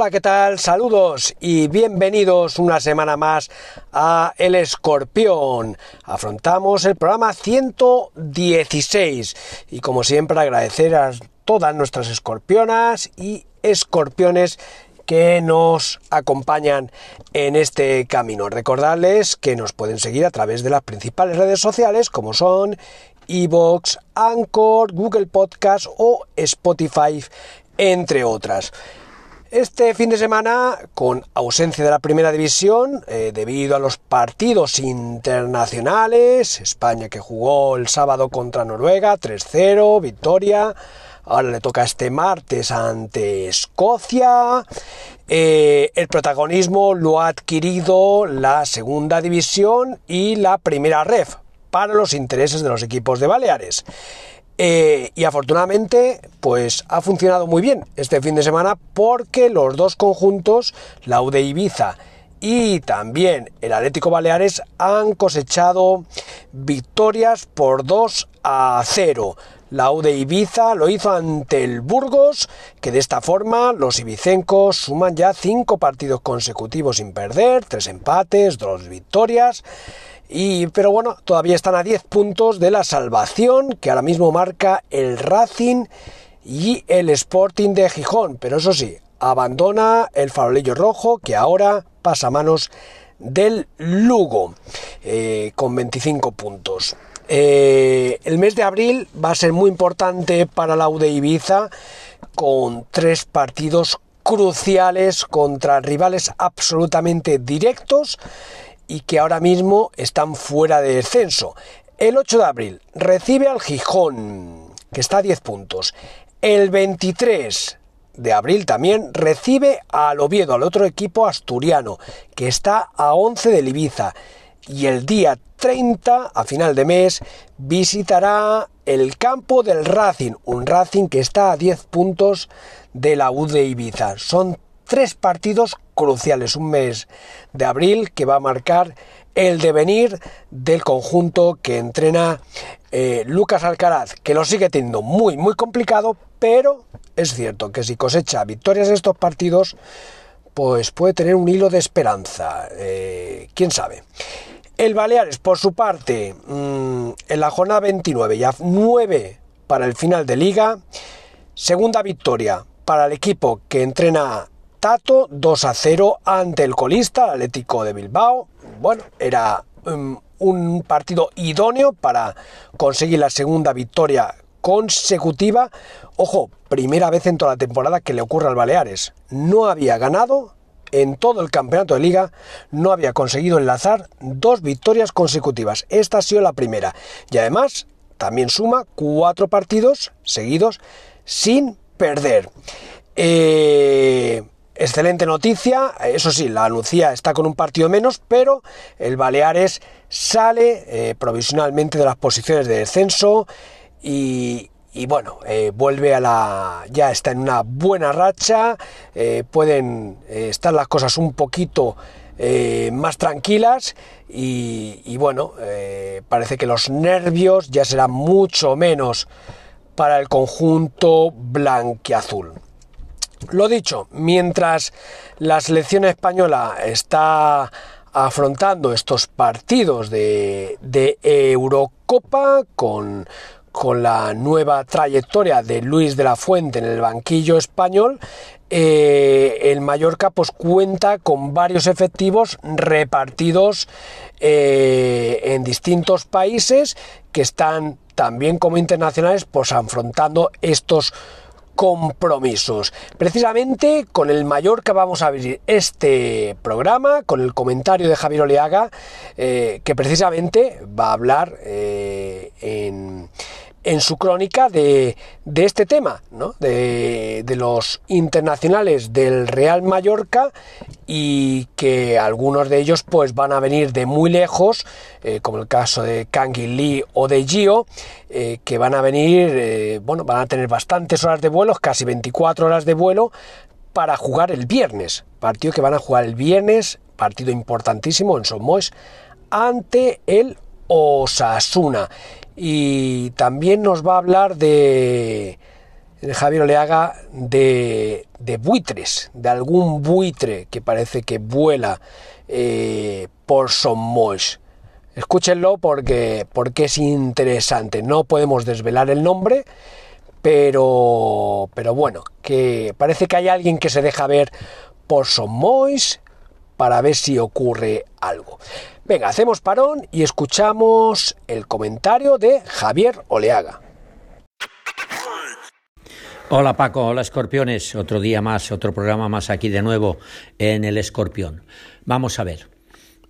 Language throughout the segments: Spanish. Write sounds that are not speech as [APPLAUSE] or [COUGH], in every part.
Hola, ¿qué tal? Saludos y bienvenidos una semana más a El Escorpión. Afrontamos el programa 116 y como siempre agradecer a todas nuestras escorpionas y escorpiones que nos acompañan en este camino. Recordarles que nos pueden seguir a través de las principales redes sociales como son Evox, Anchor, Google Podcast o Spotify, entre otras. Este fin de semana, con ausencia de la primera división, eh, debido a los partidos internacionales, España que jugó el sábado contra Noruega, 3-0, victoria, ahora le toca este martes ante Escocia, eh, el protagonismo lo ha adquirido la segunda división y la primera ref, para los intereses de los equipos de Baleares. Eh, y afortunadamente, pues ha funcionado muy bien este fin de semana porque los dos conjuntos, la UD Ibiza y también el Atlético Baleares, han cosechado victorias por 2 a 0. La UD Ibiza lo hizo ante el Burgos, que de esta forma los ibicencos suman ya 5 partidos consecutivos sin perder, 3 empates, 2 victorias pero bueno, todavía están a 10 puntos de la salvación que ahora mismo marca el Racing y el Sporting de Gijón. Pero eso sí, abandona el farolillo rojo que ahora pasa a manos del Lugo eh, con 25 puntos. Eh, el mes de abril va a ser muy importante para la UD Ibiza con tres partidos cruciales contra rivales absolutamente directos y que ahora mismo están fuera de descenso. El 8 de abril recibe al Gijón, que está a 10 puntos. El 23 de abril también recibe al Oviedo, al otro equipo asturiano, que está a 11 del Ibiza. Y el día 30, a final de mes, visitará el campo del Racing, un Racing que está a 10 puntos de la U de Ibiza. Son tres partidos cruciales, un mes de abril que va a marcar el devenir del conjunto que entrena eh, Lucas Alcaraz, que lo sigue teniendo muy, muy complicado, pero es cierto que si cosecha victorias en estos partidos, pues puede tener un hilo de esperanza, eh, quién sabe. El Baleares, por su parte, mm, en la jornada 29, ya 9 para el final de liga, segunda victoria para el equipo que entrena Tato 2 a 0 ante el colista Atlético de Bilbao. Bueno, era um, un partido idóneo para conseguir la segunda victoria consecutiva. Ojo, primera vez en toda la temporada que le ocurre al Baleares. No había ganado en todo el campeonato de liga, no había conseguido enlazar dos victorias consecutivas. Esta ha sido la primera. Y además, también suma cuatro partidos seguidos sin perder. Eh, Excelente noticia, eso sí, la Lucía está con un partido menos, pero el Baleares sale eh, provisionalmente de las posiciones de descenso y, y bueno, eh, vuelve a la. ya está en una buena racha, eh, pueden estar las cosas un poquito más tranquilas y, bueno, parece que los nervios ya serán mucho menos para el conjunto blanquiazul. Lo dicho, mientras la selección española está afrontando estos partidos de, Eurocopa con con la nueva trayectoria de Luis de la Fuente en el banquillo español, eh, el Mallorca pues cuenta con varios efectivos repartidos eh, en distintos países que están también como internacionales pues afrontando estos compromisos. Precisamente con el Mallorca vamos a abrir este programa con el comentario de Javier Oleaga eh, que precisamente va a hablar en en su crónica de, de este tema, ¿no? de, de, los internacionales del Real Mallorca y que algunos de ellos pues van a venir de muy lejos, eh, como el caso de Kangi Lee o de Gio, eh, que van a venir, eh, bueno, van a tener bastantes horas de vuelo, casi 24 horas de vuelo, para jugar el viernes, partido que van a jugar el viernes, partido importantísimo en Somois, ante el Osasuna y también nos va a hablar de, Javier Oleaga de, de, buitres, de algún buitre que parece que vuela eh, por Sommois. Escúchenlo porque, porque es interesante. No podemos desvelar el nombre, pero, pero bueno, que parece que hay alguien que se deja ver por Sommois para ver si ocurre algo. Venga, hacemos parón y escuchamos el comentario de Javier Oleaga. Hola Paco, hola escorpiones, otro día más, otro programa más aquí de nuevo en el escorpión. Vamos a ver,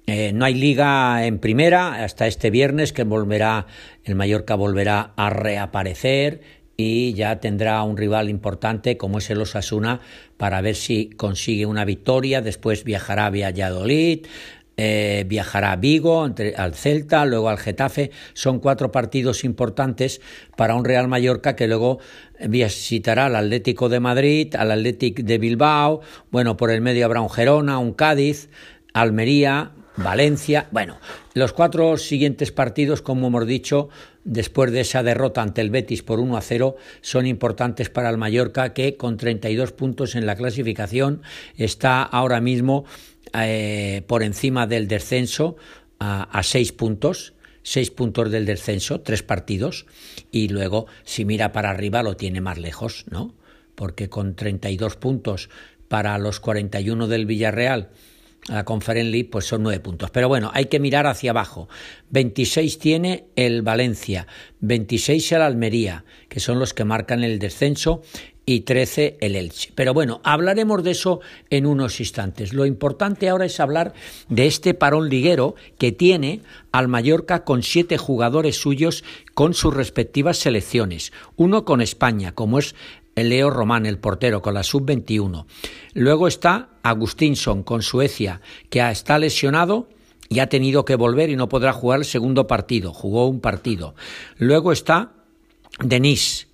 eh, no hay liga en primera hasta este viernes que volverá, el Mallorca volverá a reaparecer y ya tendrá un rival importante como es el Osasuna para ver si consigue una victoria, después viajará a Valladolid, eh, viajará a Vigo, al Celta, luego al Getafe. Son cuatro partidos importantes para un Real Mallorca que luego visitará al Atlético de Madrid, al Atlético de Bilbao, bueno, por el medio habrá un Gerona, un Cádiz, Almería, Valencia. Bueno, los cuatro siguientes partidos, como hemos dicho, después de esa derrota ante el Betis por 1 a 0, son importantes para el Mallorca, que con 32 puntos en la clasificación está ahora mismo eh, por encima del descenso a, seis puntos, seis puntos del descenso, tres partidos, y luego si mira para arriba lo tiene más lejos, ¿no? Porque con 32 puntos para los 41 del Villarreal, la Conference League, pues son nueve puntos. Pero bueno, hay que mirar hacia abajo. 26 tiene el Valencia, 26 el Almería, que son los que marcan el descenso, y 13 el Elche. Pero bueno, hablaremos de eso en unos instantes. Lo importante ahora es hablar de este parón liguero que tiene al Mallorca con siete jugadores suyos con sus respectivas selecciones. Uno con España, como es Leo Román, el portero, con la sub-21. Luego está Agustinson con Suecia, que está lesionado y ha tenido que volver y no podrá jugar el segundo partido. Jugó un partido. Luego está Denis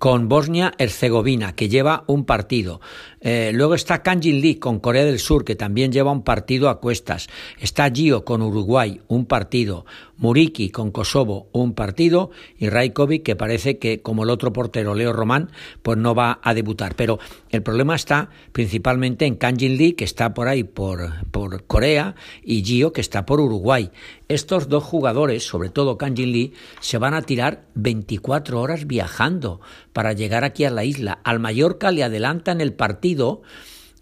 con Bosnia-Herzegovina, que lleva un partido. Eh, luego está Kanjin Lee con Corea del Sur, que también lleva un partido a cuestas. Está Gio con Uruguay, un partido. Muriki con Kosovo un partido y Rajkovic que parece que como el otro portero Leo Román pues no va a debutar. Pero el problema está principalmente en Kanjin Lee que está por ahí por, por Corea y Gio que está por Uruguay. Estos dos jugadores, sobre todo Kanjin Lee, se van a tirar 24 horas viajando para llegar aquí a la isla. Al Mallorca le adelantan el partido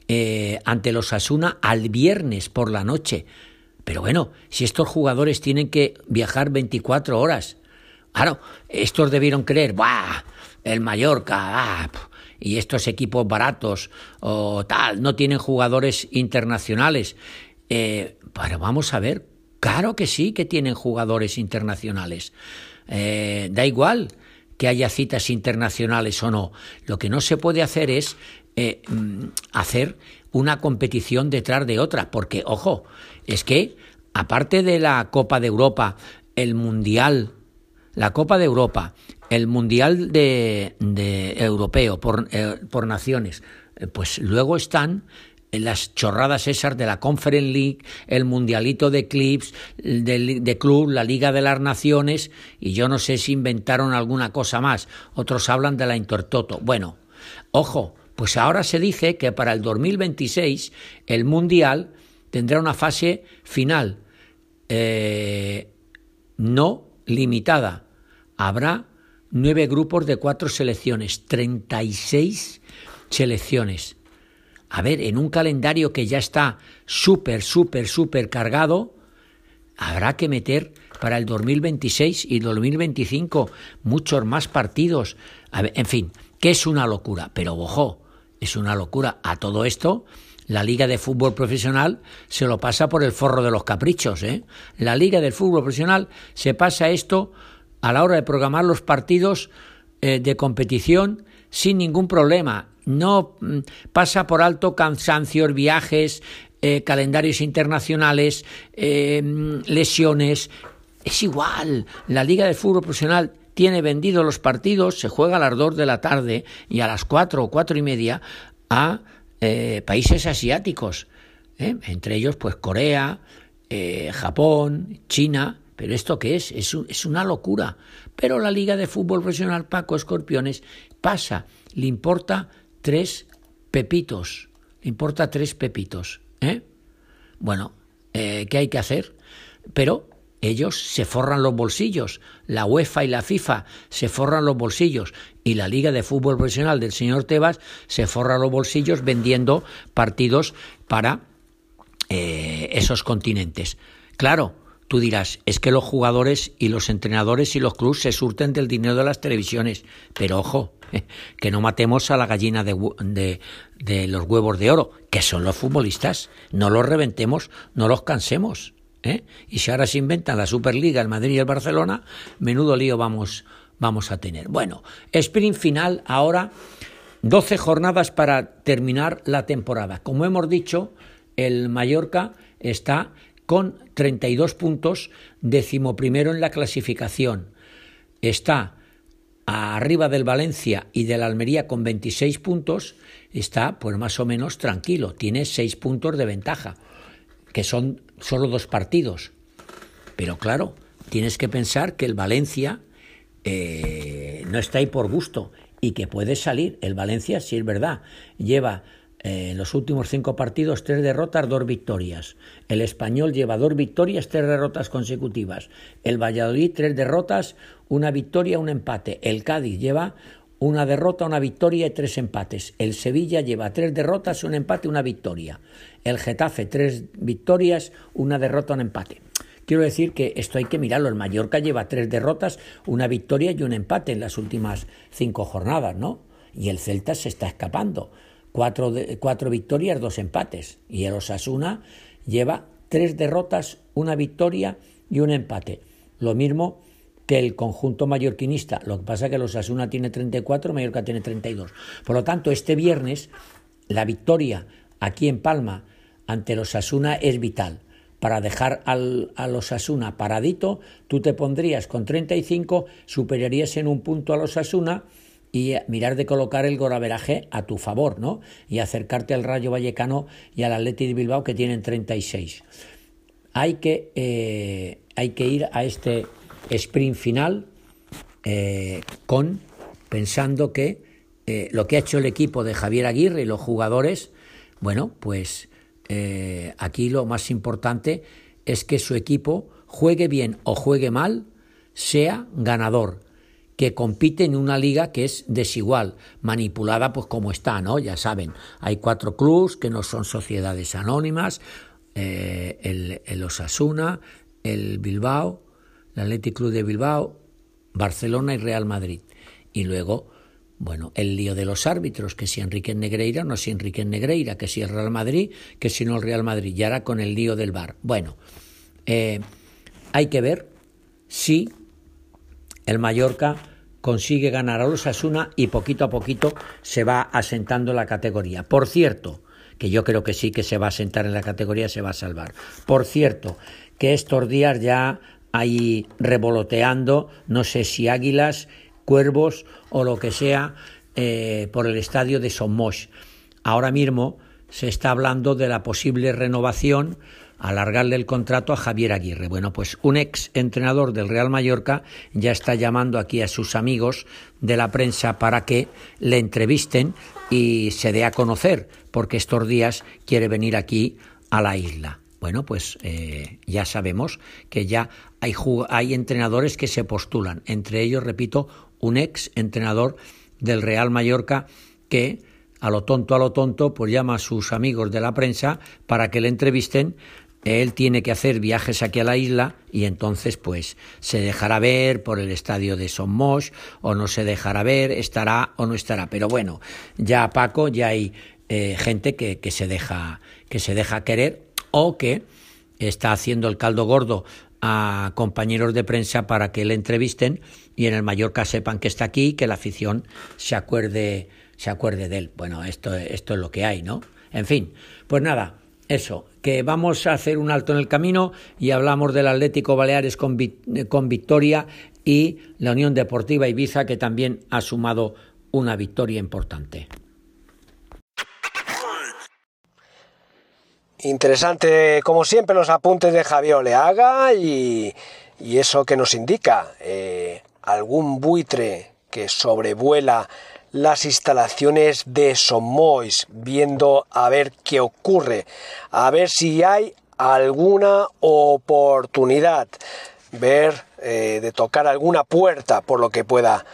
eh, ante los Asuna al viernes por la noche. Pero bueno, si estos jugadores tienen que viajar 24 horas, claro, estos debieron creer, ¡buah! El Mallorca, ah, y estos equipos baratos o tal, no tienen jugadores internacionales. Eh, pero vamos a ver, claro que sí que tienen jugadores internacionales. Eh, da igual que haya citas internacionales o no. Lo que no se puede hacer es eh, mm, hacer una competición detrás de otra, porque, ojo, es que, aparte de la Copa de Europa, el Mundial, la Copa de Europa, el Mundial de, Europeo por, eh, por naciones, eh, pues luego están las chorradas esas de la Conference League, el Mundialito de Clips, de, de, Club, la Liga de las Naciones, y yo no sé si inventaron alguna cosa más. Otros hablan de la Intertoto. Bueno, ojo, pues ahora se dice que para el 2026 el Mundial tendrá una fase final eh, no limitada. Habrá nueve grupos de cuatro selecciones, 36 selecciones. A ver, en un calendario que ya está súper, súper, súper cargado, habrá que meter para el 2026 y 2025 muchos más partidos. en fin, que es una locura, pero ojo, es una locura. A todo esto, la Liga de Fútbol Profesional se lo pasa por el forro de los caprichos. ¿eh? La Liga del Fútbol Profesional se pasa esto a la hora de programar los partidos eh, de competición sin ningún problema. No mm, pasa por alto cansancios, viajes, eh, calendarios internacionales, mm, lesiones. Es igual. La Liga de Fútbol Profesional tiene vendidos los partidos, se juega a las dos de la tarde y a las cuatro o cuatro y media a eh, países asiáticos, ¿eh? entre ellos pues Corea, eh, Japón, China, pero ¿esto qué es? es? Es una locura. Pero la Liga de Fútbol Profesional Paco Escorpiones pasa, le importa tres pepitos, le importa tres pepitos. ¿eh? Bueno, ¿qué hay que hacer? Pero ellos se forran los bolsillos, la UEFA y la FIFA se forran los bolsillos y la Liga de Fútbol Profesional del señor Tebas se forra los bolsillos vendiendo partidos para eh, esos continentes. Claro, tú dirás, es que los jugadores y los entrenadores y los clubes se surten del dinero de las televisiones, pero ojo, [LAUGHS] que no matemos a la gallina de, de los huevos de oro, que son los futbolistas, no los reventemos, no los cansemos. ¿Eh? Y si ahora se inventan la Superliga, el Madrid y el Barcelona, menudo lío vamos, vamos a tener. Bueno, sprint final ahora, 12 jornadas para terminar la temporada. Como hemos dicho, el Mallorca está con 32 puntos, decimoprimero en la clasificación. Está arriba del Valencia y del Almería con 26 puntos, está pues más o menos tranquilo, tiene 6 puntos de ventaja que son solo dos partidos. Pero claro, tienes que pensar que el Valencia eh, no está ahí por gusto y que puede salir. El Valencia, si es verdad, lleva en eh, los últimos cinco partidos tres derrotas, dos victorias. El español lleva dos victorias, tres derrotas consecutivas. El Valladolid, tres derrotas, una victoria, un empate. El Cádiz lleva una derrota, una victoria y tres empates. El Sevilla lleva tres derrotas, un empate, una victoria. El Getafe tres victorias, una derrota, un empate. Quiero decir que esto hay que mirarlo. El Mallorca lleva tres derrotas, una victoria y un empate en las últimas cinco jornadas, ¿no? Y el Celta se está escapando. Cuatro, cuatro victorias, dos empates. Y el Osasuna lleva tres derrotas, una victoria y un empate. Lo mismo que el conjunto mallorquinista. Lo que pasa es que los Asuna tiene 34, Mallorca tiene 32. Por lo tanto, este viernes la victoria aquí en Palma ante los Asuna es vital. Para dejar al, a los Asuna paradito, tú te pondrías con 35, superarías en un punto a los Asuna y mirar de colocar el goraveraje a tu favor, ¿no? Y acercarte al Rayo Vallecano y al Atleti de Bilbao que tienen 36. Hay que, eh, hay que ir a este sprint final eh, con pensando que eh, lo que ha hecho el equipo de Javier Aguirre y los jugadores, bueno, pues eh, aquí lo más importante es que su equipo juegue bien o juegue mal, sea ganador, que compite en una liga que es desigual, manipulada pues como está, ¿no? Ya saben, hay cuatro clubes que no son sociedades anónimas, el, el Osasuna, el Bilbao, el Athletic Club de Bilbao, Barcelona y Real Madrid. Y luego, bueno, el lío de los árbitros, que si Enrique Negreira no si Enrique Negreira, que si el Real Madrid, que si no el Real Madrid, y ahora con el lío del bar. Bueno, eh, hay que ver si el Mallorca consigue ganar a los Asuna y poquito a poquito se va asentando la categoría. Por cierto, que yo creo que sí que se va a asentar en la categoría, se va a salvar. Por cierto, que estos días ya ahí revoloteando, no sé si Águilas Cuervos o lo que sea eh, por el estadio de Somos. Ahora mismo se está hablando de la posible renovación alargarle el contrato a Javier Aguirre. Bueno, pues un ex entrenador del Real Mallorca ya está llamando aquí a sus amigos de la prensa para que le entrevisten y se dé a conocer, porque estos días quiere venir aquí a la isla. Bueno, pues eh, ya sabemos que ya hay, hay entrenadores que se postulan, entre ellos, repito, un ex entrenador del Real Mallorca que a lo tonto, a lo tonto, pues llama a sus amigos de la prensa para que le entrevisten él tiene que hacer viajes aquí a la isla y entonces pues se dejará ver por el estadio de Somos o no se dejará ver, estará o no estará. Pero bueno, ya Paco, ya hay eh, gente que, que, se deja, que se deja querer o que está haciendo el caldo gordo a compañeros de prensa para que le entrevisten y en el Mallorca sepan que está aquí y que la afición se acuerde, se acuerde de él. Bueno, esto, esto es lo que hay, ¿no? En fin, pues nada, eso, que vamos a hacer un alto en el camino y hablamos del Atlético Baleares con, con victoria y la Unión Deportiva Ibiza que también ha sumado una victoria importante. Interesante, como siempre, los apuntes de Javier Oleaga y, y eso que nos indica eh, algún buitre que sobrevuela las instalaciones de Somois, viendo a ver qué ocurre, a ver si hay alguna oportunidad, ver eh, de tocar alguna puerta por lo que pueda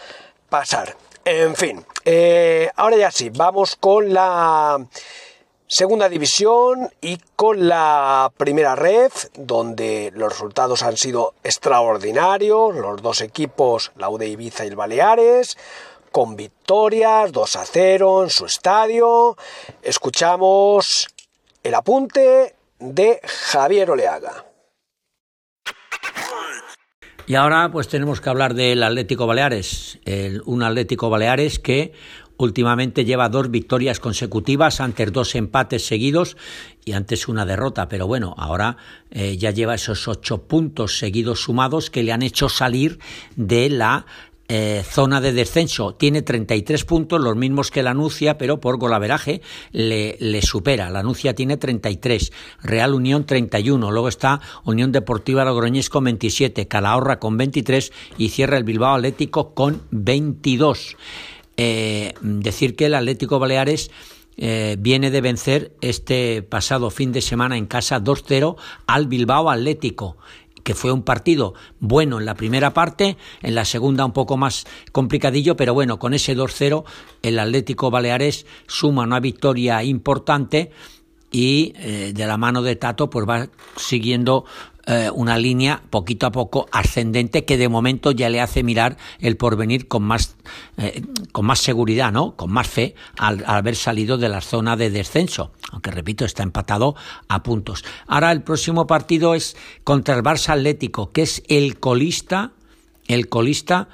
pasar. En fin, eh, ahora ya sí, vamos con la segunda división y con la primera red, donde los resultados han sido extraordinarios, los dos equipos, la UD Ibiza y el Baleares, con victorias 2 a 0 en su estadio. Escuchamos el apunte de Javier Oleaga. Y ahora pues tenemos que hablar del Atlético Baleares, un Atlético Baleares que últimamente lleva dos victorias consecutivas, antes dos empates seguidos y antes una derrota, pero bueno, ahora eh, ya lleva esos ocho puntos seguidos sumados que le han hecho salir de la eh, zona de descenso. Tiene 33 puntos, los mismos que la Nucia, pero por golaveraje le, le supera. La Nucia tiene 33, Real Unión 31, luego está Unión Deportiva Logroñés con 27, Calahorra con 23 y cierra el Bilbao Atlético con 22. Eh, decir que el Atlético Baleares eh, viene de vencer este pasado fin de semana en casa 2-0 al Bilbao Atlético que fue un partido bueno en la primera parte, en la segunda un poco más complicadillo, pero bueno, con ese 2-0 el Atlético Baleares suma una victoria importante y eh, de la mano de Tato pues va siguiendo eh, una línea poquito a poco ascendente que de momento ya le hace mirar el porvenir con más, eh, con más seguridad, ¿no? Con más fe al, haber salido de la zona de descenso. Aunque repito, está empatado a puntos. Ahora el próximo partido es contra el Barça Atlético, que es el colista, el colista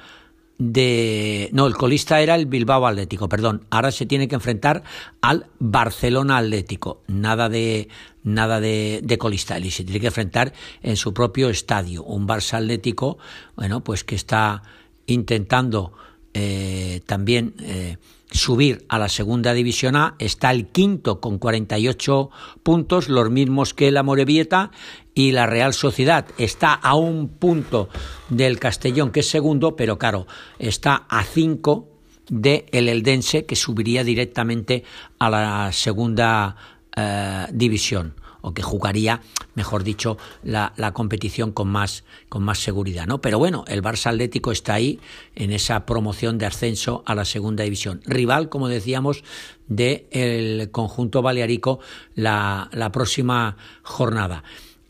de no, el colista era el Bilbao Atlético, perdón. Ahora se tiene que enfrentar al Barcelona Atlético. Nada de nada de, de. Y se tiene que enfrentar en su propio estadio. Un Barça Atlético, bueno, pues que está intentando eh, también eh, subir a la segunda división A, está el quinto con 48 puntos, los mismos que la Morevieta, y la Real Sociedad está a un punto del Castellón, que es segundo, pero claro, está a cinco de el Eldense, que subiría directamente a la segunda eh, división o que jugaría, mejor dicho, la, competición con más, con más seguridad, ¿no? Pero bueno, el Barça Atlético está ahí en esa promoción de ascenso a la segunda división. Rival, como decíamos, del conjunto balearico la, la próxima jornada.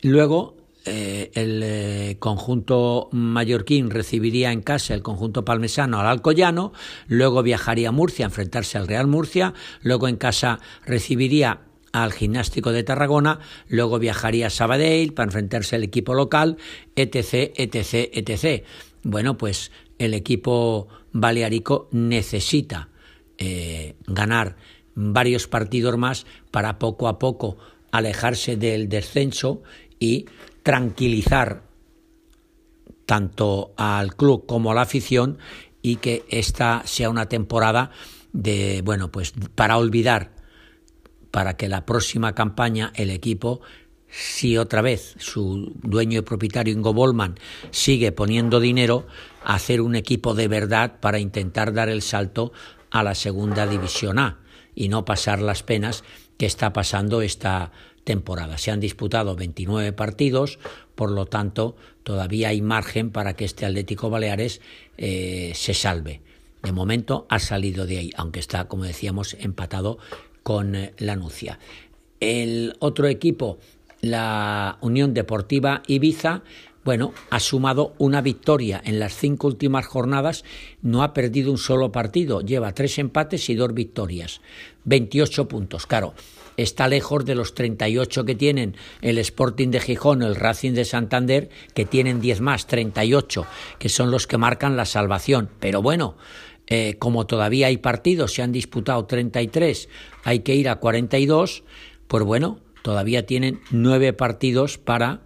Luego, eh, el eh, conjunto mallorquín recibiría en casa el conjunto palmesano al Alcoyano, luego viajaría a Murcia a enfrentarse al Real Murcia, luego en casa recibiría al Gimnástico de Tarragona, luego viajaría a Sabadell para enfrentarse al equipo local, etc., etc., etc. Bueno, pues el equipo balearico necesita eh, ganar varios partidos más para poco a poco alejarse del descenso y tranquilizar tanto al club como a la afición y que esta sea una temporada de, bueno, pues para olvidar, para que la próxima campaña el equipo si otra vez su dueño y propietario Ingo Bollman sigue poniendo dinero, hacer un equipo de verdad para intentar dar el salto a la segunda división A y no pasar las penas que está pasando esta temporada. Se han disputado 29 partidos, por lo tanto, todavía hay margen para que este Atlético Baleares eh, se salve. De momento ha salido de ahí, aunque está, como decíamos, empatado con eh, la Nucia. El otro equipo, la Unión Deportiva Ibiza, bueno, ha sumado una victoria en las cinco últimas jornadas, no ha perdido un solo partido, lleva tres empates y dos victorias, 28 puntos. Claro, está lejos de los 38 que tienen el Sporting de Gijón, el Racing de Santander, que tienen 10 más, 38, que son los que marcan la salvación. Pero bueno, eh, como todavía hay partidos, se han disputado 33, hay que ir a 42, pues bueno, todavía tienen nueve partidos para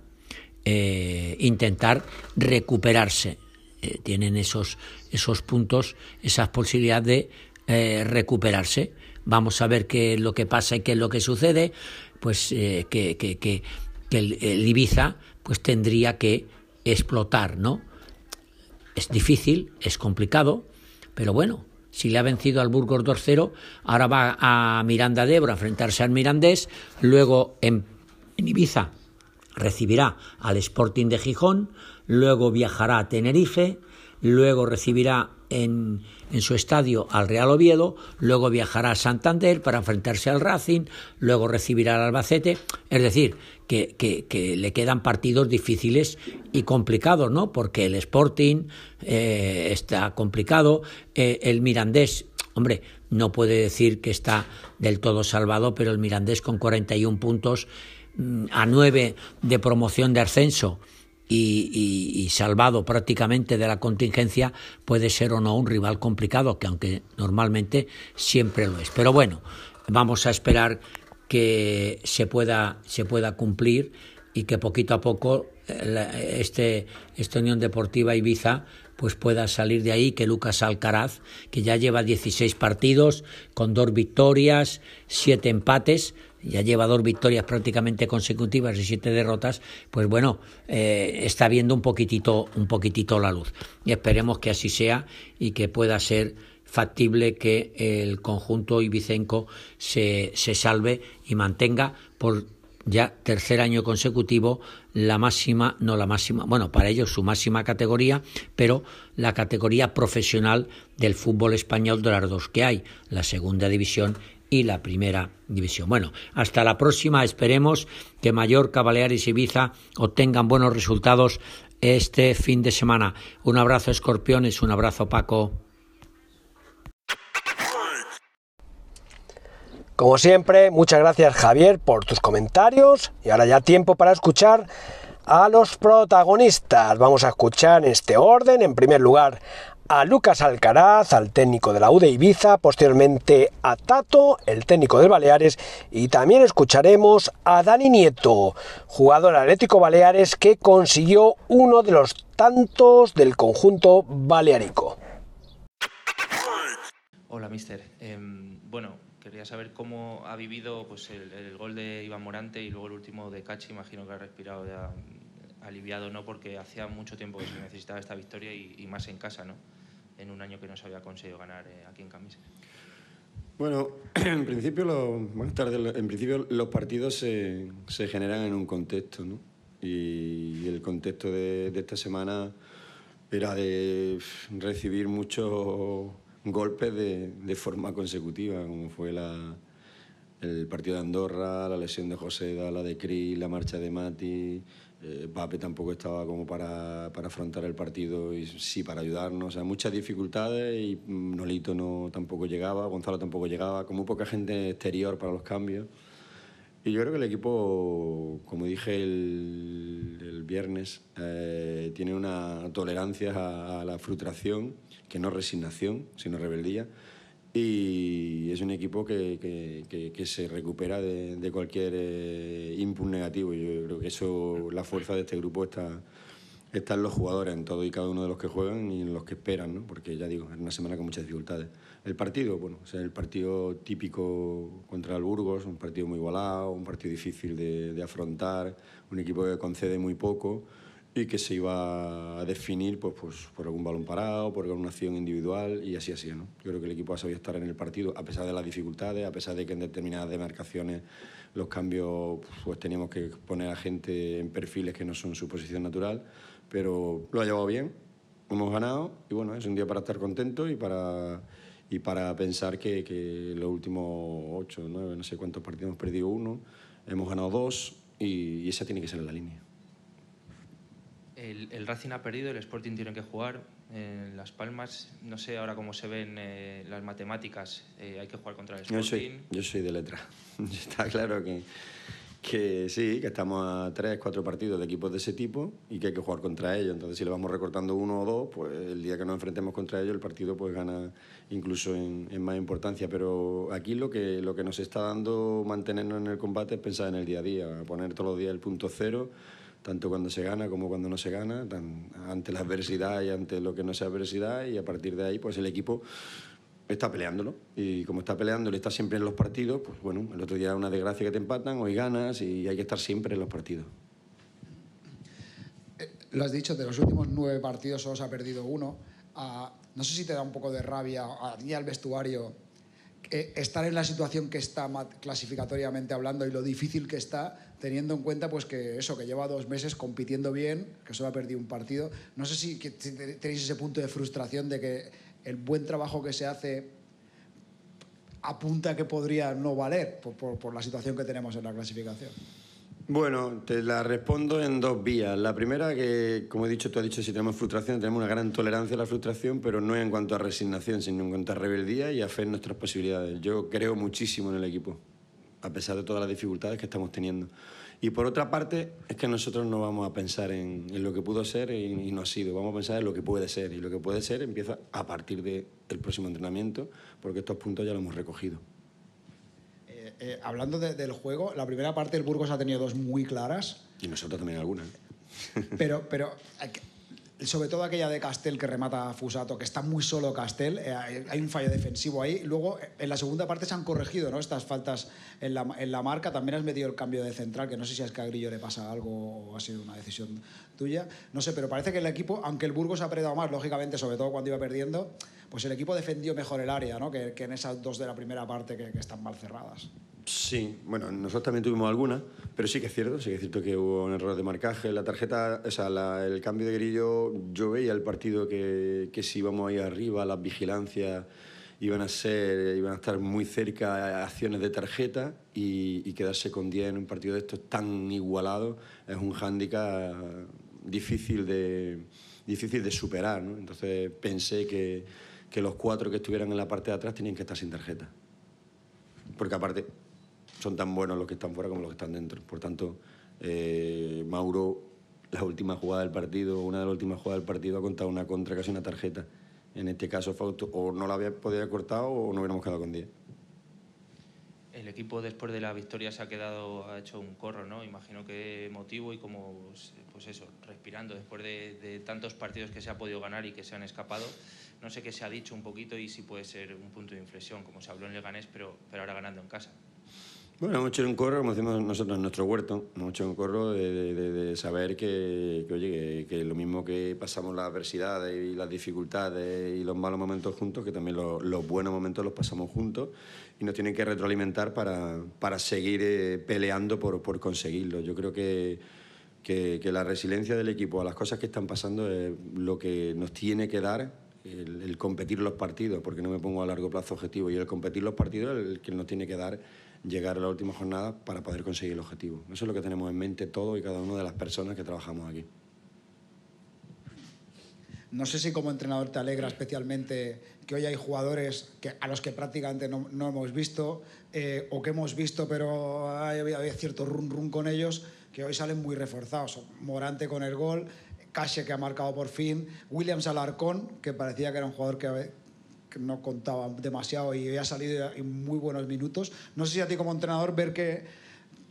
eh, intentar recuperarse. Eh, tienen esos, esos puntos, esas posibilidades de recuperarse vamos a ver qué es lo que pasa y qué es lo que sucede, pues eh, que, que, que, el, Ibiza pues tendría que explotar, ¿no? Es difícil, es complicado, pero bueno, si le ha vencido al Burgos 2-0, ahora va a Miranda de Ebro a enfrentarse al Mirandés, luego en, en Ibiza recibirá al Sporting de Gijón, luego viajará a Tenerife, luego recibirá en, en, su estadio al Real Oviedo, luego viajará a Santander para enfrentarse al Racing, luego recibirá al Albacete, es decir, que, que, le quedan partidos difíciles y complicados, ¿no? Porque el Sporting eh, está complicado, eh, el Mirandés, hombre, no puede decir que está del todo salvado, pero el Mirandés con 41 puntos mm, a 9 de promoción de ascenso, y, salvado prácticamente de la contingencia, puede ser o no un rival complicado, que aunque normalmente siempre lo es. Pero bueno, vamos a esperar que se pueda, se pueda cumplir y que poquito a poco eh, este, esta Unión Deportiva Ibiza pues pueda salir de ahí, que Lucas Alcaraz, que ya lleva 16 partidos, con dos victorias, siete empates, ya lleva dos victorias prácticamente consecutivas y siete derrotas, pues bueno, eh, está viendo un poquitito, un poquitito la luz. Y esperemos que así sea y que pueda ser factible que el conjunto ibicenco se, se salve y mantenga por ya tercer año consecutivo la máxima, no la máxima, bueno, para ellos su máxima categoría, pero la categoría profesional del fútbol español de las dos que hay, la segunda división y la primera división. Bueno, hasta la próxima. Esperemos que Mallorca, Baleares y Ibiza obtengan buenos resultados este fin de semana. Un abrazo, escorpiones. Un abrazo, Paco. Como siempre, muchas gracias Javier por tus comentarios y ahora ya tiempo para escuchar a los protagonistas. Vamos a escuchar en este orden, en primer lugar, a Lucas Alcaraz, al técnico de la U de Ibiza, posteriormente a Tato, el técnico de Baleares, y también escucharemos a Dani Nieto, jugador atlético Baleares que consiguió uno de los tantos del conjunto balearico. Hola, mister. Em, bueno, quería saber cómo ha vivido pues, el, gol de Iván Morante y luego el último de Cachi. Imagino que ha respirado ya aliviado, ¿no? Porque hacía mucho tiempo que se necesitaba esta victoria y, más en casa, ¿no? En un año que no se había conseguido ganar eh, aquí en Camises. Bueno, [CLEARS THROAT] en principio, buenas tardes. En principio los partidos se, generan en un contexto, ¿no? Y, el contexto de, esta semana era de recibir muchos golpes de, forma consecutiva, como fue el partido de Andorra, la lesión de José, la de Cris, la marcha de Mati, eh, Pape tampoco estaba como para, para, afrontar el partido y sí para ayudarnos. O muchas dificultades y mm, Nolito no, tampoco llegaba, Gonzalo tampoco llegaba, como poca gente exterior para los cambios. Y yo creo que el equipo, como dije el, viernes, eh, tiene una tolerancia a la frustración, que no resignación, sino rebeldía y es un equipo que, que, que, se recupera de, de cualquier eh, input negativo. Yo creo que eso, la fuerza de este grupo está, está en los jugadores, en todo y cada uno de los que juegan y en los que esperan, ¿no? porque ya digo, es una semana con muchas dificultades. El partido, bueno, o sea, el partido típico contra el Burgos, un partido muy igualado, un partido difícil de, de afrontar, un equipo que concede muy poco y que se iba a definir pues, pues, por algún balón parado, por alguna acción individual y así así. ¿no? Yo creo que el equipo ha sabido estar en el partido a pesar de las dificultades, a pesar de que en determinadas demarcaciones los cambios pues teníamos que poner a gente en perfiles que no son su posición natural, pero lo ha llevado bien, hemos ganado y bueno, es un día para estar contento y para, y para pensar que, que los últimos ocho, nueve, no sé cuántos partidos hemos perdido uno, hemos ganado dos y, y esa tiene que ser la línea. El, el, Racing ha perdido, el Sporting tiene que jugar en Las Palmas. No sé ahora cómo se ven eh, las matemáticas. Eh, hay que jugar contra el Sporting. Yo soy, yo soy de letra. [LAUGHS] Está claro que, que sí, que estamos a tres, cuatro partidos de equipos de ese tipo y que hay que jugar contra ellos. Entonces, si le vamos recortando uno o dos, pues el día que nos enfrentemos contra ellos, el partido pues gana incluso en, en más importancia. Pero aquí lo que, lo que nos está dando mantenernos en el combate es pensar en el día a día, poner todos los días el punto cero tanto cuando se gana como cuando no se gana, ante la adversidad y ante lo que no sea adversidad, y a partir de ahí, pues el equipo está peleándolo. Y como está peleándolo está siempre en los partidos, pues bueno, el otro día una desgracia que te empatan, hoy ganas y hay que estar siempre en los partidos. Eh, lo has dicho, de los últimos nueve partidos solo se ha perdido uno. Uh, no sé si te da un poco de rabia a ti al vestuario eh, estar en la situación que está clasificatoriamente hablando y lo difícil que está, teniendo en cuenta pues que eso, que lleva dos meses compitiendo bien, que solo ha perdido un partido. No sé si tenéis ese punto de frustración de que el buen trabajo que se hace apunta que podría no valer por la situación que tenemos en la clasificación. Bueno, te la respondo en dos vías. La primera, que como he dicho, tú has dicho, si tenemos frustración, tenemos una gran tolerancia a la frustración, pero no en cuanto a resignación, sino en cuanto a rebeldía y a fe en nuestras posibilidades. Yo creo muchísimo en el equipo, a pesar de todas las dificultades que estamos teniendo. Y por otra parte, es que nosotros no vamos a pensar en, lo que pudo ser y, no ha sido, vamos a pensar en lo que puede ser. Y lo que puede ser empieza a partir del de próximo entrenamiento, porque estos puntos ya los hemos recogido. Eh, hablando de, del juego, la primera parte el Burgos ha tenido dos muy claras. Y nosotros también algunas. pero, [LAUGHS] pero sobre todo aquella de Castel que remata a Fusato, que está muy solo Castel, eh, hay un fallo defensivo ahí. Luego, en la segunda parte se han corregido ¿no? estas faltas en la, en la marca. También has metido el cambio de central, que no sé si es que a Grillo le pasa algo o ha sido una decisión tuya. No sé, pero parece que el equipo, aunque el Burgos ha apretado más, lógicamente, sobre todo cuando iba perdiendo, pues el equipo defendió mejor el área ¿no? que, en esas dos de la primera parte que, están mal cerradas. Sí, bueno, nosotros también tuvimos alguna, pero sí que es cierto, sí que es cierto que hubo un error de marcaje. La tarjeta, o sea, el cambio de grillo, yo veía el partido que, que si íbamos ahí arriba, las vigilancias iban a ser, iban a estar muy cerca a acciones de tarjeta y, y quedarse con 10 en un partido de estos tan igualado es un hándicap difícil de, difícil de superar, ¿no? Entonces pensé que, que los cuatro que estuvieran en la parte de atrás tenían que estar sin tarjeta. Porque aparte son tan buenos los que están fuera como los que están dentro. Por tanto, eh, Mauro, la última jugada del partido, una de las últimas jugadas del partido, ha contado una contra, casi una tarjeta. En este caso, Fausto, o no la había podido haber cortado o no hubiéramos quedado con 10. El equipo después de la victoria se ha quedado, ha hecho un corro, ¿no? Imagino que emotivo y como, pues eso, respirando después de, de tantos partidos que se ha podido ganar y que se han escapado. No sé qué se ha dicho un poquito y si puede ser un punto de inflexión, como se habló en Leganés, pero, pero ahora ganando en casa. Bueno, hemos hecho un corro, como decimos nosotros en nuestro huerto, hemos hecho un corro de, de, de saber que, que oye, que, que, lo mismo que pasamos las adversidades y las dificultades y los malos momentos juntos, que también los, los buenos momentos los pasamos juntos y nos tienen que retroalimentar para, para seguir eh, peleando por, por conseguirlo. Yo creo que, que, que la resiliencia del equipo a las cosas que están pasando es lo que nos tiene que dar el, competir los partidos, porque no me pongo a largo plazo objetivo, y el competir los partidos es el que nos tiene que dar llegar a la última jornada para poder conseguir el objetivo. Eso es lo que tenemos en mente todo y cada una de las personas que trabajamos aquí. No sé si como entrenador te alegra especialmente que hoy hay jugadores que, a los que prácticamente no, no hemos visto eh, o que hemos visto pero hay, había cierto run run con ellos que hoy salen muy reforzados. Morante con el gol, Cache que ha marcado por fin, Williams Alarcón que parecía que era un jugador que que no contaba demasiado y ha salido en muy buenos minutos. No sé si a ti como entrenador ver que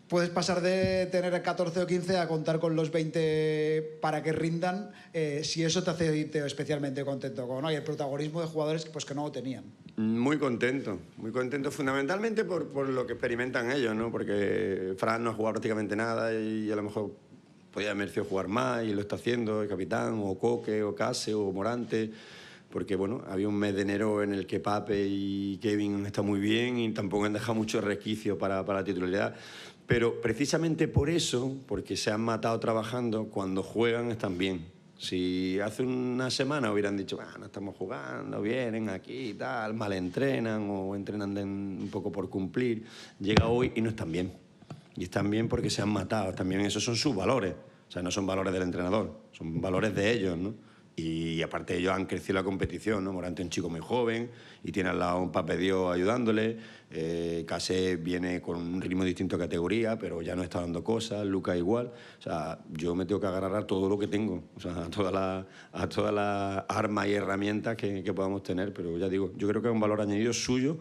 puedes pasar de tener 14 o 15 a contar con los 20 para que rindan, eh, si eso te hace irte especialmente contento con ¿no? y el protagonismo de jugadores pues, que no lo tenían. Muy contento, muy contento fundamentalmente por, por lo que experimentan ellos, ¿no? porque Fran no ha jugado prácticamente nada y a lo mejor podía Mercio jugar más y lo está haciendo, el capitán, o Coque, o Case, o Morante porque bueno, había un mes de enero en el que Pape y Kevin están muy bien y tampoco han dejado mucho resquicio para, para la titularidad. Pero precisamente por eso, porque se han matado trabajando, cuando juegan están bien. Si hace una semana hubieran dicho, ah, no estamos jugando, vienen aquí y tal, mal entrenan o entrenan un poco por cumplir, llega hoy y no están bien. Y están bien porque se han matado. También esos son sus valores. O sea, no son valores del entrenador, son valores de ellos, ¿no? Y aparte ellos han crecido la competición, ¿no? Morante es un chico muy joven y tiene al lado un Pape Dios ayudándole. Eh, Casé viene con un ritmo distinto a categoría, pero ya no está dando cosas. Luca igual. O sea, yo me tengo que agarrar a todo lo que tengo, o sea, a todas las a todas armas y herramientas que, que podamos tener. Pero ya digo, yo creo que es un valor añadido suyo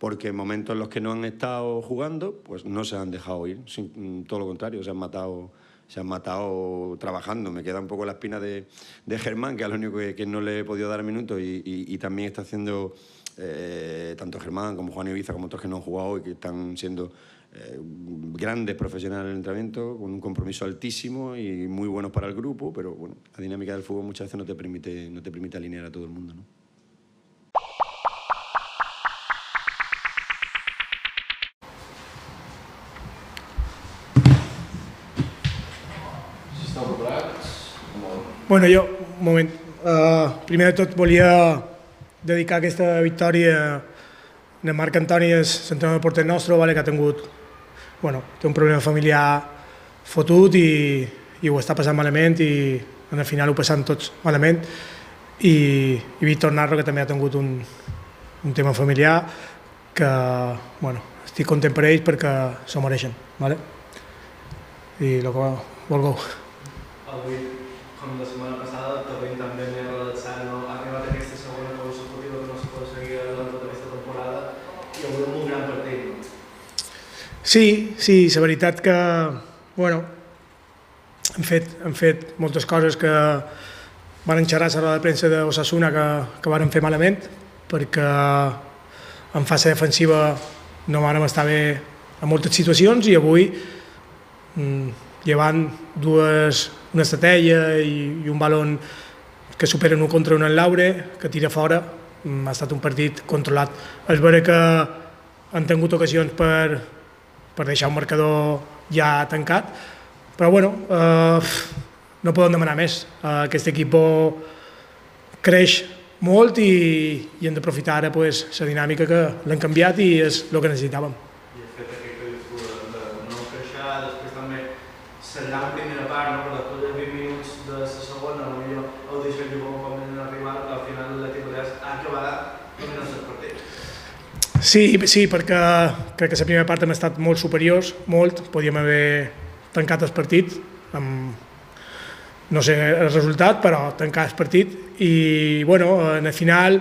porque en momentos en los que no han estado jugando, pues no se han dejado ir. Sin, todo lo contrario, se han matado se han matado trabajando. Me queda un poco la espina de, de Germán, que es lo único que, no le he podido dar minutos y, y, también está haciendo eh, tanto Germán como Juan Ibiza como otros que no han jugado y que están siendo eh, grandes profesionales en el entrenamiento, con un compromiso altísimo y muy buenos para el grupo, pero bueno, la dinámica del fútbol muchas veces no te permite, no te permite alinear a todo el mundo. ¿no? Bueno, jo, un moment. Uh, primer de tot volia dedicar aquesta victòria a Marc Antoni, és l'entrenador del porter nostre, vale, que ha tingut, bueno, té un problema familiar fotut i, i ho està passant malament i en el final ho passant tots malament i, i Víctor Narro que també ha tingut un, un tema familiar que bueno, estic content per ells perquè s'ho mereixen vale? i el que vulgueu Avui com la setmana passada, Torrent també m'he relaxat, no? ha arribat aquesta segona consecutiva que no seguir durant tota aquesta temporada i avui un gran partit. Sí, sí, la veritat que, bueno, hem fet, hem fet moltes coses que van enxerrar a la de premsa d'Osasuna que, que van fer malament, perquè en fase defensiva no vam estar bé en moltes situacions i avui, mm, llevant dues una estratègia i, i un balon que superen un contra un en l'aure, que tira fora, mm, ha estat un partit controlat. És vera que han tingut ocasions per, per deixar un marcador ja tancat, però bueno, eh, no podem demanar més. Eh, aquest equip creix molt i, i hem d'aprofitar ara pues, la dinàmica que l'hem canviat i és el que necessitàvem. I el fet que no creixer, després també la primera Sí, sí, perquè crec que la primera part hem estat molt superiors, molt, podíem haver tancat el partit amb, no sé el resultat, però tancar el partit. I bueno, en el final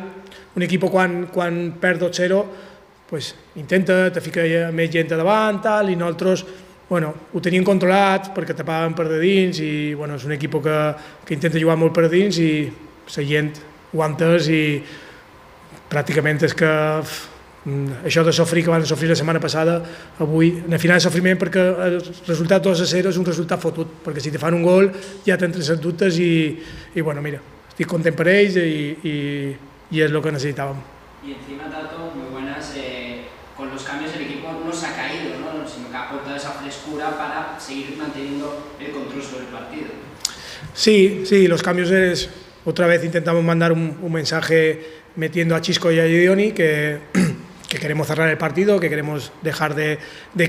un equip quan, quan perd 2-0 pues, intenta, te fica més gent davant tal, i nosaltres bueno, ho teníem controlat perquè tapaven per de dins i bueno, és un equip que, que intenta jugar molt per dins i la gent ho i pràcticament és que això de sofrir que van sofrir la setmana passada, avui, en el final de sofriment perquè el resultat 2 a 0 és un resultat fotut, perquè si te fan un gol ja t'entres en dubtes i, i bueno, mira, estic content per ells i, i, i és el que necessitàvem. Y encima, Tato, muy buenas, eh, con los cambios el equipo no se ha caído, ¿no? sino que ha aportado esa frescura para seguir manteniendo el control sobre el partido. Sí, sí, los cambios es, otra vez intentamos mandar un, un mensaje metiendo a Chisco y a Gideoni que [CLEARS THROAT] que queremos cerrar el partido, que queremos dejar de,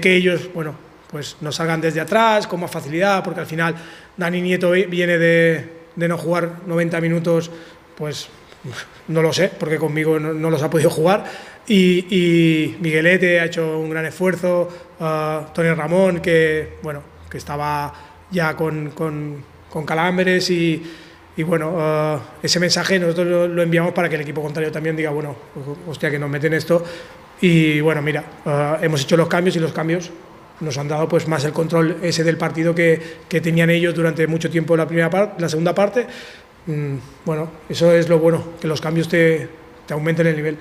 que ellos, bueno, pues nos salgan desde atrás con más facilidad, porque al final Dani Nieto viene de, no jugar 90 minutos, pues [LAUGHS] no lo sé, porque conmigo no, los ha podido jugar. Y, Miguelete ha hecho un gran esfuerzo, uh, Tony Ramón, que, bueno, que estaba ya con calambres y y bueno, uh, ese mensaje nosotros lo, enviamos para que el equipo contrario también diga, bueno, hostia, que nos meten esto. Y bueno, mira, uh, hemos hecho los cambios y los cambios nos han dado pues más el control ese del partido que, que tenían ellos durante mucho tiempo la primera parte, la segunda parte. Mm, bueno, eso es lo bueno, que los cambios te, te aumenten el nivel.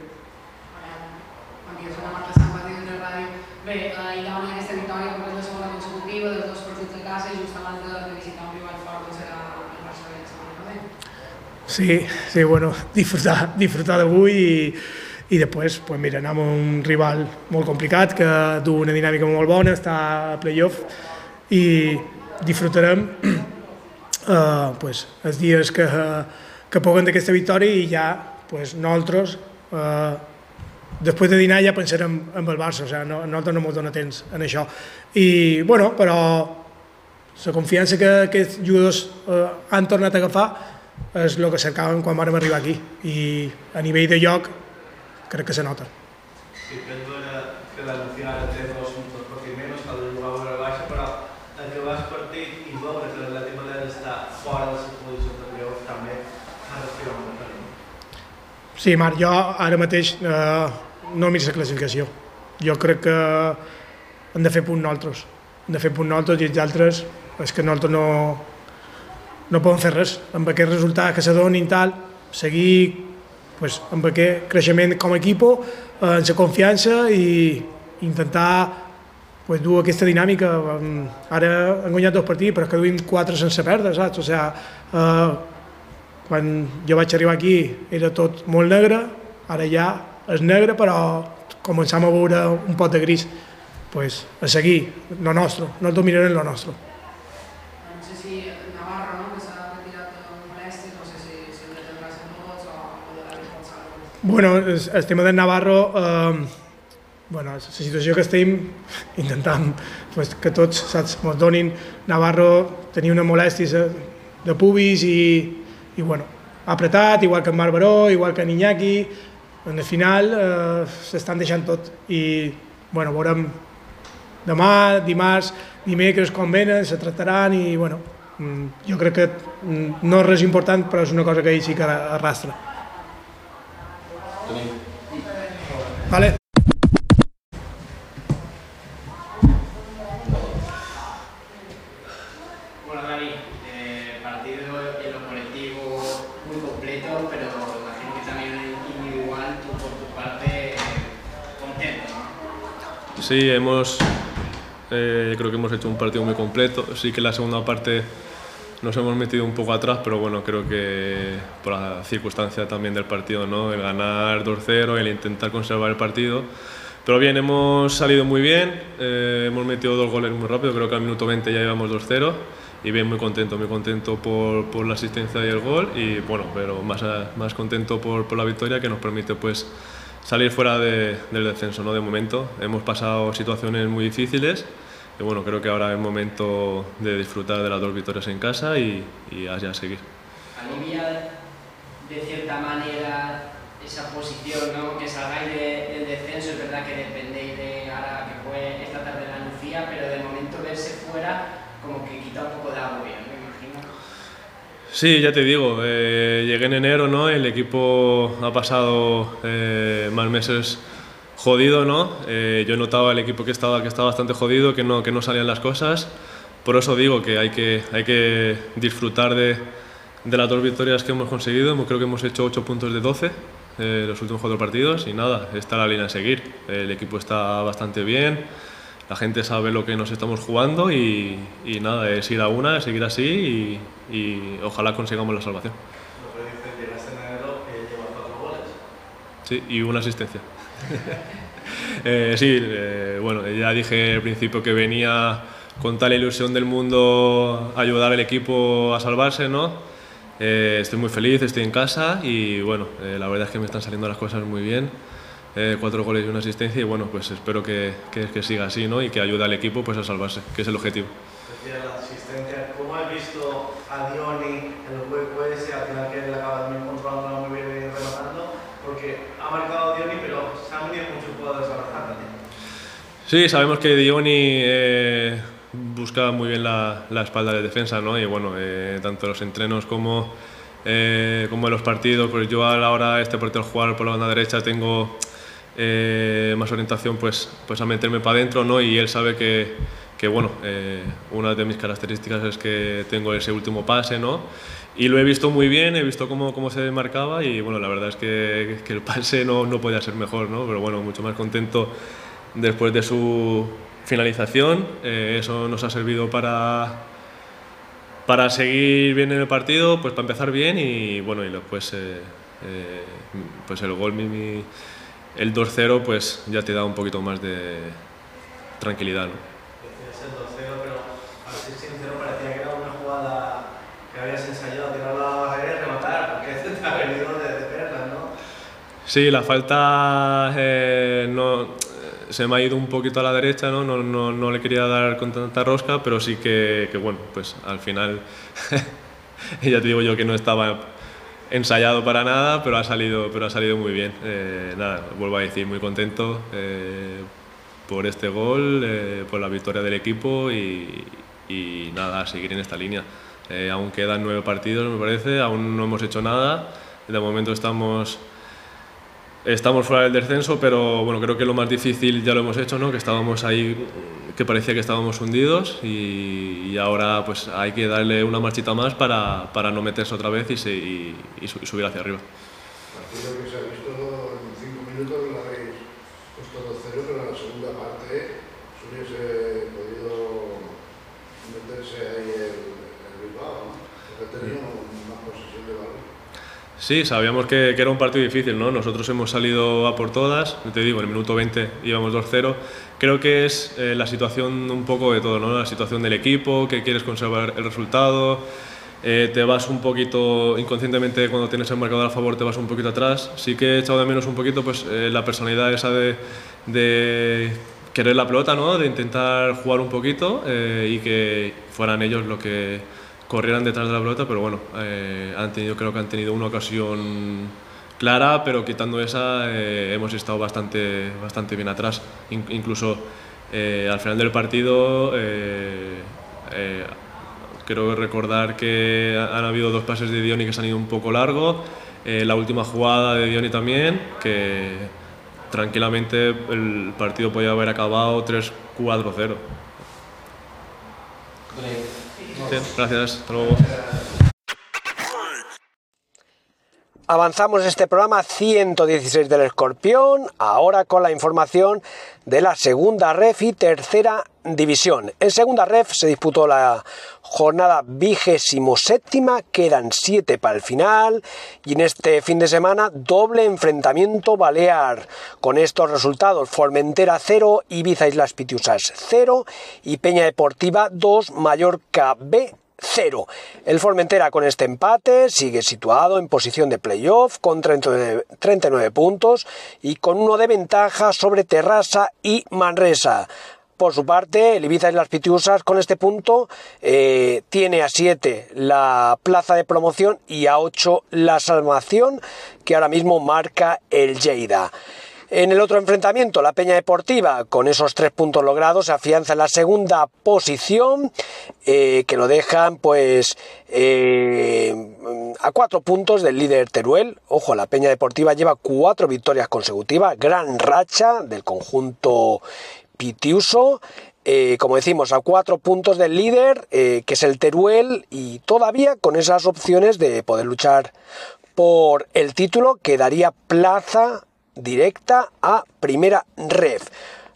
Sí, sí, bueno, [LAUGHS] disfrutar, disfrutar d'avui i, i després, pues mira, anem a un rival molt complicat que du una dinàmica molt bona, està a playoff i disfrutarem [CLEARS THROAT] eh, pues, els dies que, que puguen d'aquesta victòria i ja pues, nosaltres eh, després de dinar ja pensarem en el Barça, o sigui, no, nosaltres no ens dona temps en això. I, bueno, però la confiança que aquests jugadors eh, han tornat a agafar és el que cercàvem quan vam arribar aquí i a nivell de lloc crec que se nota. Sí, penso que l'Anunciar té dos puntos por menos, que el jugador a la baixa, però el que vas partit i veure que l'Atlètic Madrid està fora de la posició de playoff també ha respirat molt per Sí, Marc, jo ara mateix eh, no miro la classificació. Jo crec que hem de fer punt nosaltres. Hem de fer punt nosaltres i els altres és que nosaltres no, no podem fer res. Amb aquest resultat que se donin tal, seguir pues, amb aquest creixement com a equip, eh, la confiança i intentar pues, dur aquesta dinàmica. Um, Ara hem guanyat dos partits, però és que duim quatre sense perdre, saps? O sigui, eh, quan jo vaig arribar aquí era tot molt negre, ara ja és negre, però començam a veure un pot de gris. Pues, a seguir, lo nostre, no dominarem lo nostre. No sé si Navarro, no, que s'ha retirat de molèsties, no sé si, si el detendrà ser tots o, o de la responsable. Bueno, el, tema de Navarro, eh, bueno, la situació que estem intentant pues, que tots saps, ens donin Navarro tenia una molèstia de pubis i, i bueno, ha apretat, igual que en Barberó, igual que en Iñaki, en el final eh, s'estan deixant tot i bueno, veurem demà, dimarts, dimecres quan venen, se tractaran i bueno, mm, jo crec que mm, no és res important però és una cosa que ell sí que arrastra. Vale. Bueno, Dani, eh, partido en lo colectivo muy completo, pero imagino que también en individual, tú por tu parte, eh, contento, ¿no? Sí, hemos, eh, creo que hemos hecho un partido muy completo. Sí que la segunda parte nos hemos metido un poco atrás, pero bueno, creo que por la circunstancia también del partido, ¿no? el ganar 2-0, el intentar conservar el partido. Pero bien, hemos salido muy bien, eh, hemos metido dos goles muy rápido, creo que al minuto 20 ya íbamos 2-0 y bien, muy contento, muy contento por, por, la asistencia y el gol y bueno, pero más, más contento por, por la victoria que nos permite pues salir fuera de, del descenso, ¿no? De momento hemos pasado situaciones muy difíciles y bueno, creo que ahora es momento de disfrutar de las dos victorias en casa y, y allá seguir. Alivia de cierta manera esa posición, ¿no? que salgáis de, del descenso, es verdad que dependéis de ahora que fue esta tarde la Lucía, pero de momento verse fuera como que quita un poco de agobio, ¿no? imagino. Sí, ya te digo, eh, llegué en enero, ¿no? El equipo ha pasado eh, más meses jodido, ¿no? Eh, yo notaba el equipo que estaba, que estaba bastante jodido, que no, que no salían las cosas. Por eso digo que hay que, hay que disfrutar de, de las dos victorias que hemos conseguido. Creo que hemos hecho 8 puntos de 12 eh, los últimos cuatro partidos y nada, está la línea a seguir. El equipo está bastante bien, la gente sabe lo que nos estamos jugando y, y nada, es ir a una, es seguir así y, y ojalá consigamos la salvación. Eh. Sí, y una asistencia. [LAUGHS] eh, sí, eh, bueno, ya dije al principio que venía con tal ilusión del mundo ayudar al equipo a salvarse, ¿no? Eh, estoy muy feliz, estoy en casa y bueno, la verdad es que me están saliendo las cosas muy bien. Cuatro goles y una asistencia y bueno, pues espero que, que, siga así ¿no? y que ayude al equipo pues, a salvarse, que es el objetivo. ¿cómo has visto a Dioni en el juego ese, al final que él acaba también controlando muy bien y rematando? Porque ha marcado Dioni, pero se han venido muchos jugadores a marcar también. Sí, sabemos que Dioni eh, busca muy bien la, espalda de defensa, ¿no? Y bueno, eh, tanto los entrenos como, eh, como en los partidos, pues yo a la hora este partido jugar por la banda derecha tengo más orientación pues, pues a meterme para adentro, ¿no? Y él sabe que, que bueno, una de mis características es que tengo ese último pase, ¿no? Y lo he visto muy bien, he visto cómo, cómo se marcaba y bueno, la verdad es que, que el pase no, no podía ser mejor, ¿no? Pero bueno, mucho más contento después de su finalización. Eh, eso nos ha servido para, para seguir bien en el partido, pues para empezar bien y bueno, y después eh, eh, pues el gol, mi, el 2-0, pues ya te da un poquito más de tranquilidad, ¿no? El 2-0, pero para ser sincero parecía que era una jugada que habías ensayado tirar la barrera y rematar, porque [LAUGHS] te ha venido de, de perlas, ¿no? Sí, la falta eh, no, eh, se me ha ido un poquito a la derecha, ¿no? No, no, no le quería dar con tanta rosca, pero sí que, bueno, pues al final, [LAUGHS] ya te digo yo que no estaba ensayado para nada, pero ha salido, pero ha salido muy bien. Eh, nada, vuelvo a decir, muy contento eh, por este gol, eh, por la victoria del equipo y, nada, seguir en esta línea. Aún quedan nueve partidos, me parece, aún no hemos hecho nada. De momento estamos Estamos fuera del descenso, pero bueno, creo que lo más difícil ya lo hemos hecho, ¿no? Que estábamos ahí, que parecía que estábamos hundidos y, ahora pues hay que darle una marchita más para, para no meterse otra vez y, y- y su- y subir hacia arriba lo habéis puesto 2-0, pero en la segunda parte se hubiese podido meterse ahí el, el Bilbao, ¿no? porque ha tenido más posesión de balón. Sí, sabíamos que, que era un partido difícil, ¿no? Nosotros hemos salido a por todas, te digo, en el minuto 20 íbamos 2-0. Creo que es eh, la situación un poco de todo, ¿no? La situación del equipo, que quieres conservar el resultado, eh, te vas un poquito, inconscientemente cuando tienes el marcador a favor te vas un poquito atrás. Sí que he echado de menos un poquito pues, eh, la personalidad esa de, querer la pelota, ¿no? De intentar jugar un poquito y que fueran ellos lo que corrieran detrás de la pelota, pero bueno, eh, han tenido, creo que han tenido una ocasión clara, pero quitando esa eh, hemos estado bastante, bastante bien atrás. In- incluso eh, al final del partido, eh, eh, creo recordar que ha- han habido dos pases de Dioni que se han ido un poco largo, eh, la última jugada de Dioni también, que tranquilamente el partido podía haber acabado 3-4-0. Gracias, hasta luego. Avanzamos este programa 116 del Escorpión, ahora con la información de la segunda ref y tercera división. En segunda ref se disputó la jornada vigésimo séptima, quedan siete para el final y en este fin de semana doble enfrentamiento balear. Con estos resultados Formentera 0, Ibiza Islas Pitiusas 0 y Peña Deportiva 2, Mallorca B 0. El Formentera con este empate sigue situado en posición de playoff con 39, 39 puntos y con uno de ventaja sobre Terrassa y Manresa. Por su parte, el Ibiza y las Pitiusas con este punto eh, tiene a 7 la plaza de promoción y a 8 la salvación que ahora mismo marca el Lleida. En el otro enfrentamiento, la Peña Deportiva, con esos tres puntos logrados, se afianza en la segunda posición, eh, que lo dejan pues eh, a cuatro puntos del líder Teruel. Ojo, la Peña Deportiva lleva cuatro victorias consecutivas, gran racha del conjunto Pitiuso. Eh, como decimos, a cuatro puntos del líder, que es el Teruel, y todavía con esas opciones de poder luchar por el título que daría plaza directa a primera ref.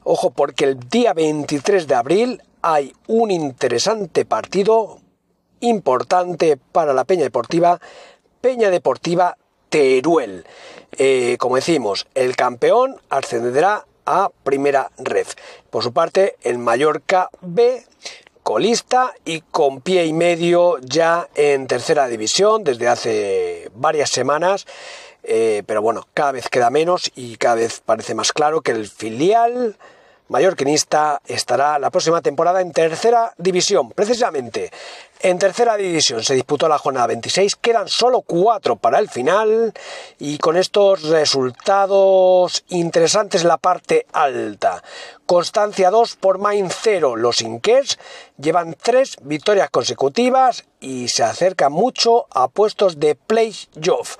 Ojo, porque el día 23 de abril hay un interesante partido importante para la Peña Deportiva, Peña Deportiva Teruel. Eh, como decimos, el campeón ascenderá a primera ref. Por su parte, el Mallorca B colista y con pie y medio ya en tercera división desde hace varias semanas. Eh, pero bueno, cada vez queda menos y cada vez parece más claro que el filial mallorquinista estará la próxima temporada en tercera división. Precisamente en tercera división se disputó la jornada 26, quedan solo cuatro para el final y con estos resultados interesantes la parte alta. Constancia 2 por Main 0. Los Inquers llevan tres victorias consecutivas y se acercan mucho a puestos de playoff.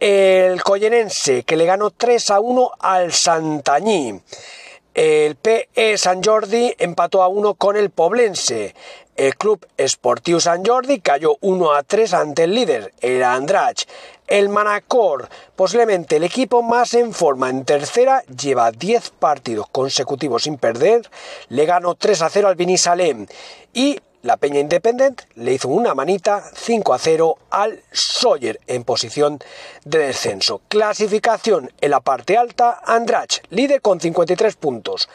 El Collenense, que le ganó 3 a 1 al Santañí. El PE San Jordi empató a 1 con el Poblense. El Club Esportiu San Jordi cayó 1 a 3 ante el líder, el Andrach. El Manacor, posiblemente el equipo más en forma en tercera, lleva 10 partidos consecutivos sin perder, le ganó 3 a 0 al Vinisalem y la Peña Independent le hizo una manita 5 a 0 al Sawyer en posición de descenso. Clasificación en la parte alta, Andrach, líder con 53 puntos.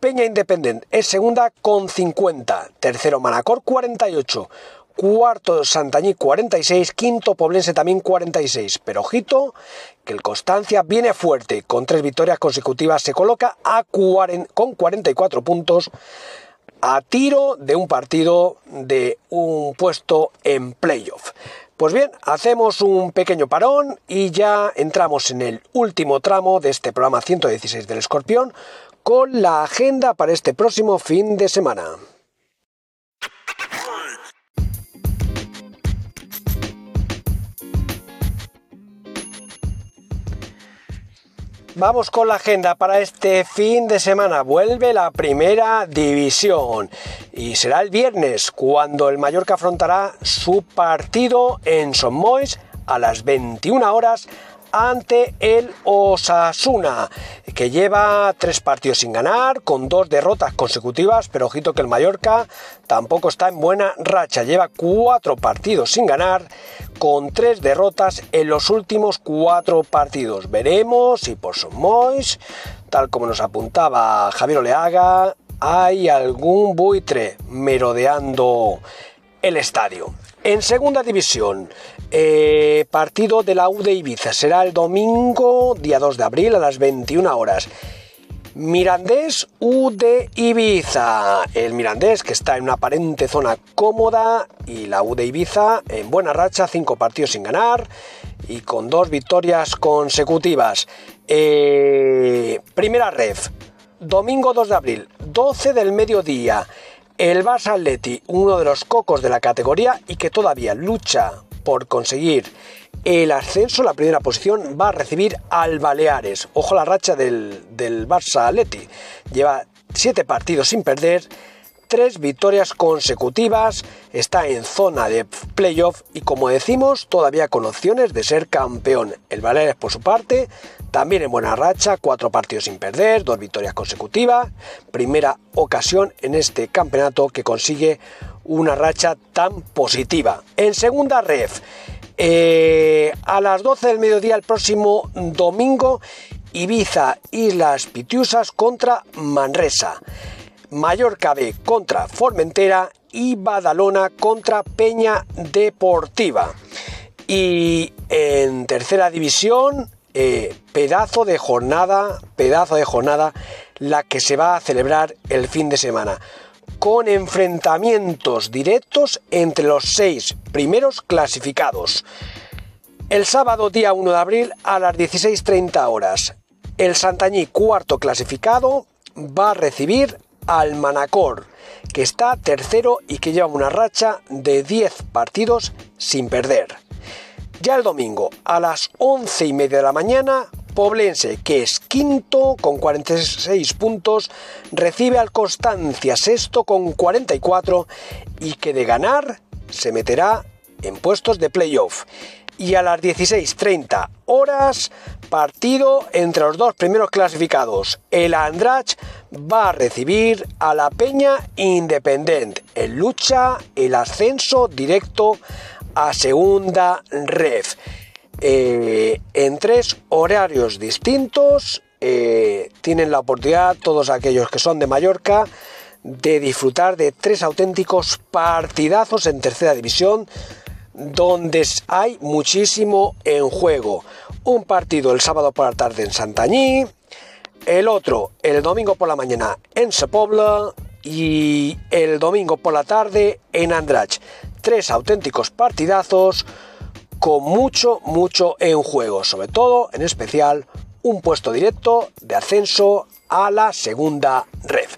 Peña Independent es segunda con 50. Tercero Manacor 48. Cuarto Santañí 46. Quinto Poblense también 46. Pero ojito que el Constancia viene fuerte. Con tres victorias consecutivas se coloca a con 44 puntos a tiro de un partido de un puesto en playoff. Pues bien, hacemos un pequeño parón y ya entramos en el último tramo de este programa 116 del Escorpión con la agenda para este próximo fin de semana. Vamos con la agenda para este fin de semana. Vuelve la primera división y será el viernes cuando el Mallorca afrontará su partido en Sommois a las 21 horas ante el Osasuna, que lleva tres partidos sin ganar, con dos derrotas consecutivas, pero ojito que el Mallorca tampoco está en buena racha, lleva cuatro partidos sin ganar, con tres derrotas en los últimos cuatro partidos. Veremos si por Somois, tal como nos apuntaba Javier Oleaga, hay algún buitre merodeando el estadio. En segunda división, eh, partido de la U de Ibiza. Será el domingo, día 2 de abril, a las 21 horas. Mirandés U de Ibiza. El Mirandés que está en una aparente zona cómoda y la U de Ibiza en buena racha, cinco partidos sin ganar y con dos victorias consecutivas. Eh, primera ref, domingo 2 de abril, 12 del mediodía el Barça uno de los cocos de la categoría y que todavía lucha por conseguir el ascenso, la primera posición, va a recibir al Baleares. Ojo la racha del, del Barça Atleti. Lleva siete partidos sin perder tres victorias consecutivas, está en zona de playoff y como decimos, todavía con opciones de ser campeón. El Baleares por su parte, también en buena racha, cuatro partidos sin perder, dos victorias consecutivas, primera ocasión en este campeonato que consigue una racha tan positiva. En segunda ref, eh, a las 12 del mediodía el próximo domingo, Ibiza Islas Pitiusas contra Manresa. Mallorca B contra Formentera y Badalona contra Peña Deportiva. Y en tercera división, eh, pedazo de jornada, pedazo de jornada, la que se va a celebrar el fin de semana, con enfrentamientos directos entre los seis primeros clasificados. El sábado día 1 de abril a las 16.30 horas, el Santañí cuarto clasificado va a recibir al Manacor, que está tercero y que lleva una racha de 10 partidos sin perder. Ya el domingo, a las 11 y media de la mañana, Poblense, que es quinto con 46 puntos, recibe al Constancia sexto con 44 y que de ganar se meterá en puestos de playoff y a las 16.30 horas partido entre los dos primeros clasificados. El Andrach va a recibir a la Peña Independent en lucha el ascenso directo a segunda ref. Eh, en tres horarios distintos eh, tienen la oportunidad todos aquellos que son de Mallorca de disfrutar de tres auténticos partidazos en tercera división donde hay muchísimo en juego. Un partido el sábado por la tarde en Santañí, el otro el domingo por la mañana en Sepobla y el domingo por la tarde en Andrach. Tres auténticos partidazos con mucho, mucho en juego, sobre todo, en especial, un puesto directo de ascenso a la segunda red.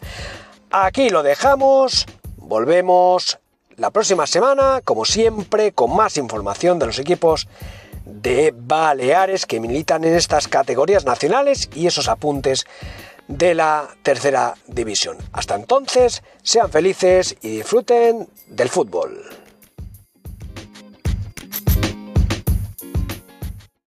Aquí lo dejamos, volvemos la próxima semana, como siempre, con más información de los equipos de Baleares que militan en estas categorías nacionales y esos apuntes de la tercera división. Hasta entonces, sean felices y disfruten del fútbol.